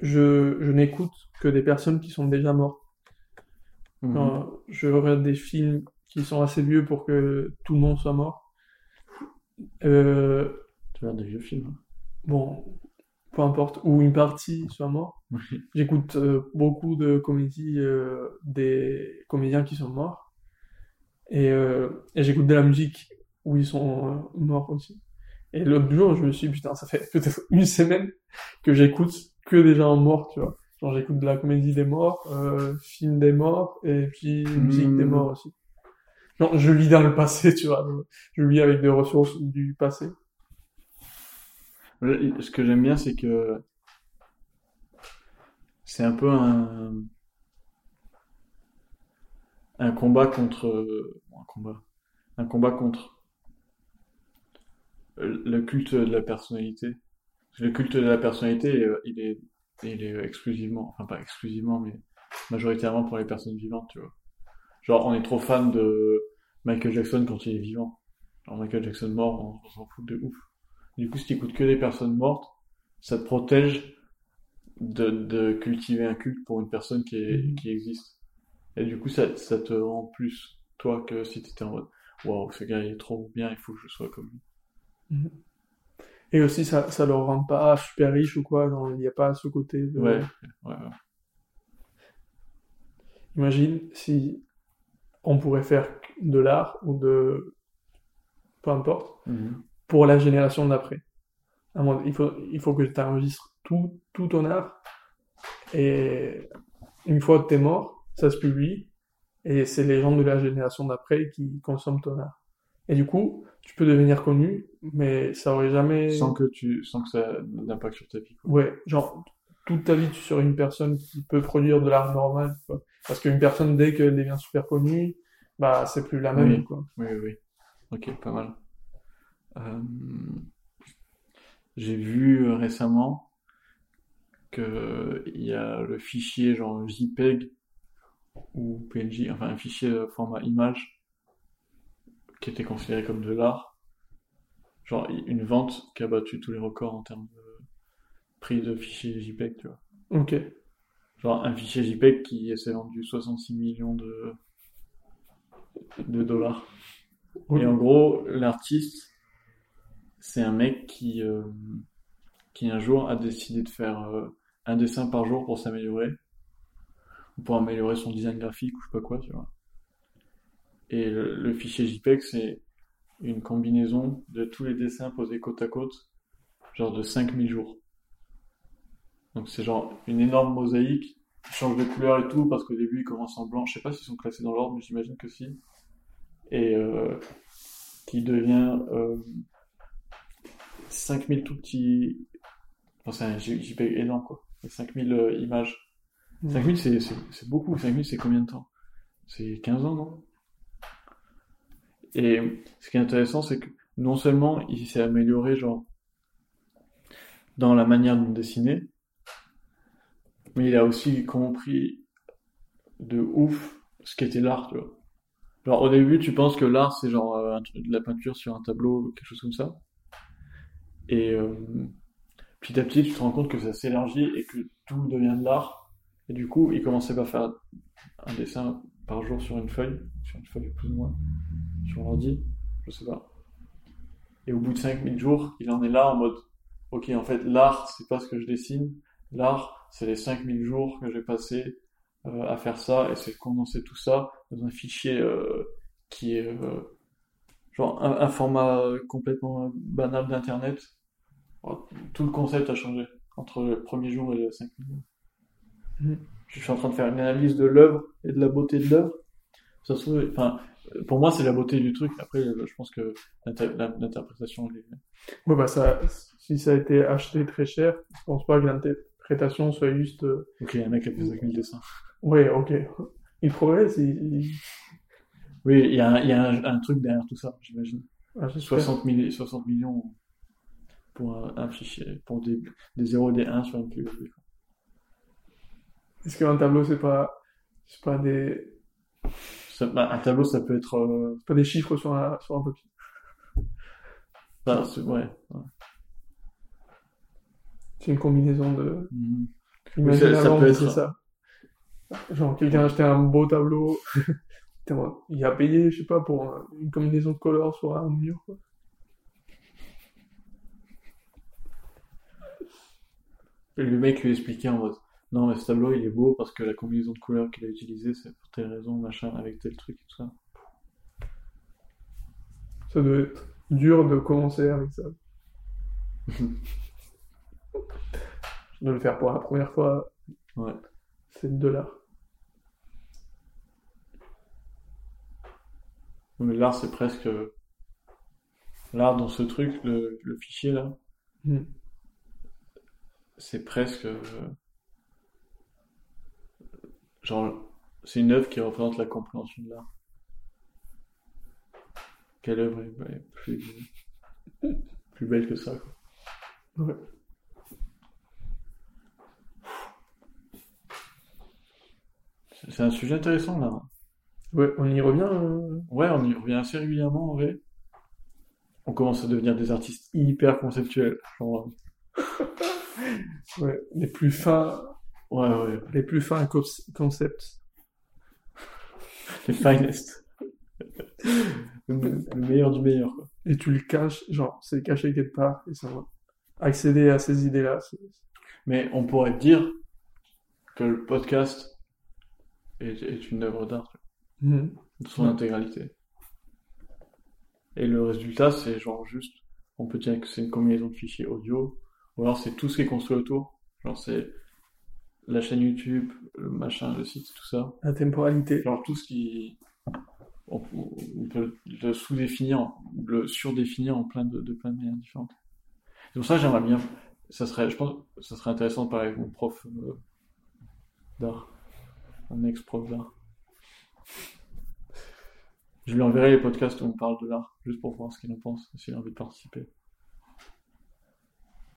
je, je n'écoute que des personnes qui sont déjà mortes. Mhm. Je regarde des films qui sont assez vieux pour que tout le monde soit mort. Euh, Tu regardes des vieux films. hein. bon, peu importe, ou une partie soit mort. Oui. J'écoute euh, beaucoup de comédies euh, des comédiens qui sont morts. Et, euh, et j'écoute de la musique où ils sont morts aussi. Et l'autre jour, je me suis dit, putain, ça fait peut-être une semaine que j'écoute que des gens morts, tu vois. Genre, j'écoute de la comédie des morts, euh, film des morts, et puis musique des Hmm. morts aussi. Genre, je vis dans le passé, tu vois. Je vis avec des ressources du passé. Ce que j'aime bien, c'est que c'est un peu un, un combat contre un combat, un combat contre le culte de la personnalité. Le culte de la personnalité, euh, il est, il est exclusivement, enfin pas exclusivement, mais majoritairement pour les personnes vivantes, tu vois. Genre, on est trop fan de Michael Jackson quand il est vivant. Genre, Michael Jackson mort, on, on s'en fout de ouf. Du coup, si tu écoutes que des personnes mortes, ça te protège de, de cultiver un culte pour une personne qui, est, Mhm. qui existe. Et du coup, ça, ça te rend plus toi que si tu étais en mode Waouh, ce gars il est trop bien, il faut que je sois comme lui. Et aussi, ça, ça leur rend pas super riche ou quoi. Il n'y a pas ce côté de... Ouais, ouais, ouais. Imagine si on pourrait faire de l'art ou de... Peu importe. Mhm. Pour la génération d'après. Il faut, il faut que tu enregistres tout, tout ton art. Et une fois que tu es mort, ça se publie. Et c'est les gens de la génération d'après qui consomment ton art. Et du coup, tu peux devenir connu, mais ça aurait jamais... Sans que tu, sans que ça d'impact sur ta vie, quoi. Ouais, genre, toute ta vie, tu serais une personne qui peut produire de l'art normal, quoi. Parce qu'une personne, dès qu'elle devient super connue, bah, c'est plus la même, Oui. quoi. Oui, oui. Ok, pas mal. Euh, j'ai vu récemment que il y a le fichier genre JPEG ou PNG, enfin un fichier euh, format image qui était considéré comme de l'art. Genre une vente qui a battu tous les records en termes de prix de fichier JPEG, tu vois. Ok. Genre un fichier JPEG qui s'est vendu 66 millions de, de dollars. Et en gros, l'artiste, c'est un mec qui, euh, qui un jour a décidé de faire euh, un dessin par jour pour s'améliorer, ou pour améliorer son design graphique, ou je sais pas quoi, tu vois. Et le, le fichier JPEG, c'est une combinaison de tous les dessins posés côte à côte, genre de 5000 jours. Donc c'est genre une énorme mosaïque, qui change de couleur et tout, parce qu'au début, il commence en blanc. Je sais pas s'ils sont classés dans l'ordre, mais j'imagine que si et euh, qui devient euh, 5000 tout petits. Enfin, c'est un JPEG énorme quoi. Et 5000 euh, images. Mhm. 5000 c'est, c'est, c'est beaucoup. 5000 c'est combien de temps? C'est 15 ans, non? Et ce qui est intéressant, c'est que non seulement il s'est amélioré, genre, dans la manière de dessiner, mais il a aussi compris de ouf ce qu'était l'art. Genre, au début, tu penses que l'art, c'est genre euh, de la peinture sur un tableau, quelque chose comme ça. Et euh, petit à petit, tu te rends compte que ça s'élargit et que tout devient de l'art. Et du coup, il commençait par faire un dessin par jour sur une feuille, sur une feuille plus ou moins, sur l'ordi, je sais pas. Et au bout de 5000 jours, il en est là en mode, ok, en fait, l'art, c'est pas ce que je dessine. L'art, c'est les 5000 jours que j'ai passé euh, à faire ça, et c'est condenser tout ça dans un fichier euh, qui est euh, genre un, un format complètement banal d'internet. Tout le concept a changé entre le premier jour et le 5000 jours. Mhm. Je suis en train de faire une analyse de l'œuvre et de la beauté de l'œuvre. Ça se trouve, enfin, pour moi, c'est la beauté du truc. Après, je pense que l'interprétation, elle est... Ouais, bah, ça, si ça a été acheté très cher, je pense pas que l'interprétation soit juste, euh, Ok, un mec a fait 5000 dessins. ouais, ok. Il progresse, il, Oui, il y a, un, il y a un, un truc derrière tout ça, j'imagine. ah, j'espère. 60, milli- 60 millions pour un, un fichier, pour des, des 0 et des 1 sur une USB. Est-ce qu'un tableau, c'est pas, c'est pas des, un tableau, ça peut être... euh, c'est pas des chiffres sur un, sur un papier? bah, c'est- ouais. ouais. C'est une combinaison de. Imagine ça- ça peut être- ça. Genre, quelqu'un achetait un beau tableau. Il a payé, je sais pas, pour un- une combinaison de couleurs sur un mur, quoi. Et le mec lui expliquait en mode Non, mais ce tableau il est beau parce que la combinaison de couleurs qu'il a utilisée c'est pour telle raison, machin, avec tel truc et tout ça. Ça doit être dur de commencer avec ça. de le faire pour la première fois, Ouais. c'est de l'art. Mais l'art c'est presque. L'art dans ce truc, le, le fichier là, Hmm. c'est presque. Genre, c'est une œuvre qui représente la compréhension de l'art. Quelle œuvre est est plus, plus belle que ça, quoi. Ouais. C'est c'est un sujet intéressant là. Ouais, on y revient. euh, Ouais, on y revient assez régulièrement en vrai. On commence à devenir des artistes hyper conceptuels. Genre, ouais, les plus fins, ouais, ouais, les plus fins co- concepts. les finest. le, le meilleur du meilleur, quoi. Et tu le caches, genre, c'est caché quelque part, et ça va. Accéder à ces idées-là, Mais on pourrait dire que le podcast est, est une œuvre d'art de son intégralité. Et le résultat, c'est genre juste, on peut dire que c'est une combinaison de fichiers audio, ou alors c'est tout ce qui est construit autour. Genre c'est la chaîne YouTube, le machin, le site, tout ça. La temporalité. Genre tout ce qui... On, on peut le sous-définir, ou le surdéfinir en plein de, de plein de manières différentes. Pour ça j'aimerais bien... Ça serait, je pense que ça serait intéressant de parler avec mon prof euh, d'art. Un ex-prof d'art. Je lui enverrai les podcasts où on parle de l'art, juste pour voir ce qu'il en pense, s'il a envie de participer.